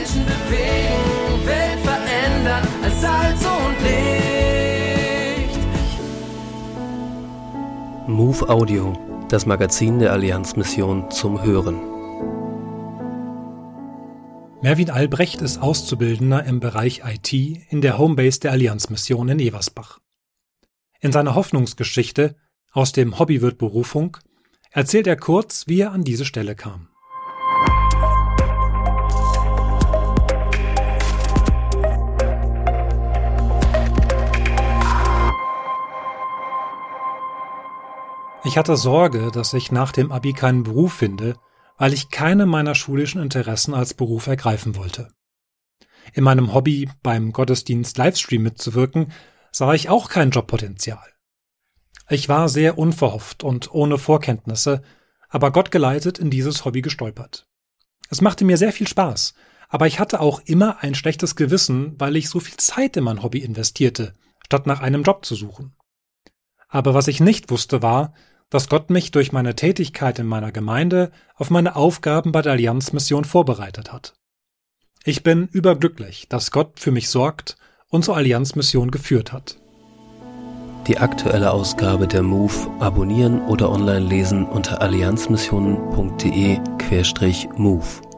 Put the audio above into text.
Menschen bewegen, Welt verändern als Salz und Licht. Move Audio, das Magazin der Allianzmission zum Hören. Merwin Albrecht ist Auszubildender im Bereich IT in der Homebase der Allianzmission in Eversbach. In seiner Hoffnungsgeschichte Aus dem Hobby wird Berufung erzählt er kurz, wie er an diese Stelle kam. Ich hatte Sorge, dass ich nach dem Abi keinen Beruf finde, weil ich keine meiner schulischen Interessen als Beruf ergreifen wollte. In meinem Hobby, beim Gottesdienst Livestream mitzuwirken, sah ich auch kein Jobpotenzial. Ich war sehr unverhofft und ohne Vorkenntnisse, aber Gott geleitet in dieses Hobby gestolpert. Es machte mir sehr viel Spaß, aber ich hatte auch immer ein schlechtes Gewissen, weil ich so viel Zeit in mein Hobby investierte, statt nach einem Job zu suchen. Aber was ich nicht wusste war, dass Gott mich durch meine Tätigkeit in meiner Gemeinde auf meine Aufgaben bei der Allianzmission vorbereitet hat. Ich bin überglücklich, dass Gott für mich sorgt und zur Allianzmission geführt hat. Die aktuelle Ausgabe der MOVE abonnieren oder online lesen unter allianzmissionen.de-MOVE.